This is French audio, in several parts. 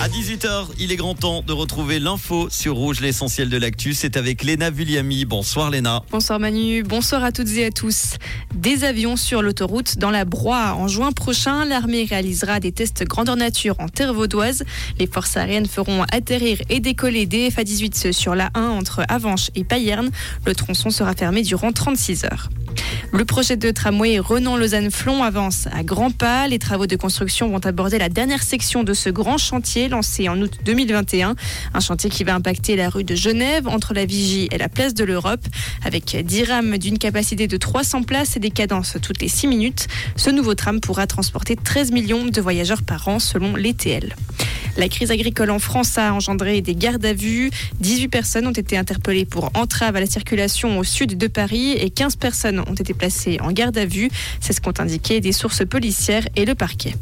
À 18h, il est grand temps de retrouver l'info sur Rouge, l'essentiel de l'actu. C'est avec Léna Vulliami. Bonsoir Léna. Bonsoir Manu, bonsoir à toutes et à tous. Des avions sur l'autoroute dans la Broye. En juin prochain, l'armée réalisera des tests grandeur nature en terre vaudoise. Les forces aériennes feront atterrir et décoller des FA-18 sur la 1 entre Avanches et Payerne. Le tronçon sera fermé durant 36 heures. Le projet de tramway Renan-Lausanne-Flon avance à grands pas. Les travaux de construction vont aborder la dernière section de ce grand chantier lancé en août 2021. Un chantier qui va impacter la rue de Genève entre la Vigie et la place de l'Europe. Avec 10 rames d'une capacité de 300 places et des cadences toutes les 6 minutes, ce nouveau tram pourra transporter 13 millions de voyageurs par an selon l'ETL. La crise agricole en France a engendré des gardes à vue. 18 personnes ont été interpellées pour entrave à la circulation au sud de Paris et 15 personnes ont été placées en garde à vue. C'est ce qu'ont indiqué des sources policières et le parquet.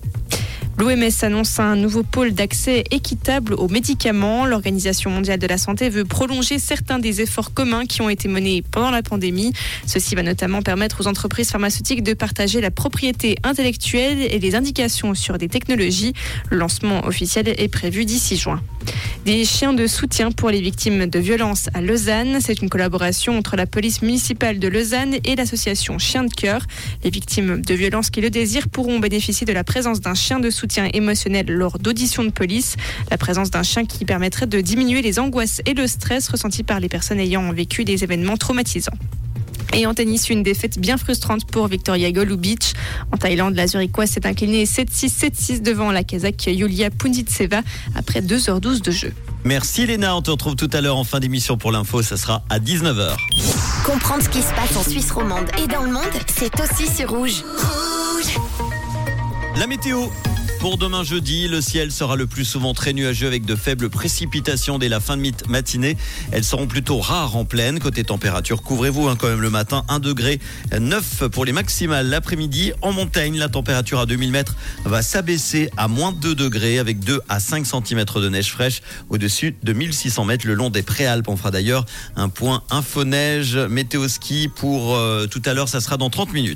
L'OMS annonce un nouveau pôle d'accès équitable aux médicaments. L'Organisation mondiale de la santé veut prolonger certains des efforts communs qui ont été menés pendant la pandémie. Ceci va notamment permettre aux entreprises pharmaceutiques de partager la propriété intellectuelle et les indications sur des technologies. Le lancement officiel est prévu d'ici juin. Des chiens de soutien pour les victimes de violences à Lausanne. C'est une collaboration entre la police municipale de Lausanne et l'association Chiens de cœur. Les victimes de violences qui le désirent pourront bénéficier de la présence d'un chien de soutien émotionnel lors d'auditions de police. La présence d'un chien qui permettrait de diminuer les angoisses et le stress ressentis par les personnes ayant vécu des événements traumatisants. Et en tennis, une défaite bien frustrante pour Victoria Golubic. En Thaïlande, la Zurichoise s'est inclinée 7-6, 7-6 devant la Kazakh Yulia Punditseva après 2h12 de jeu. Merci Léna, on te retrouve tout à l'heure en fin d'émission pour l'info, ça sera à 19h. Comprendre ce qui se passe en Suisse romande et dans le monde, c'est aussi sur Rouge. Rouge La météo pour demain jeudi, le ciel sera le plus souvent très nuageux avec de faibles précipitations dès la fin de matinée. Elles seront plutôt rares en pleine. Côté température, couvrez-vous hein, quand même le matin. 1 degré 9 pour les maximales. L'après-midi, en montagne, la température à 2000 mètres va s'abaisser à moins 2 degrés avec 2 à 5 cm de neige fraîche au-dessus de 1600 mètres le long des préalpes. On fera d'ailleurs un point info-neige météo ski pour euh, tout à l'heure. Ça sera dans 30 minutes.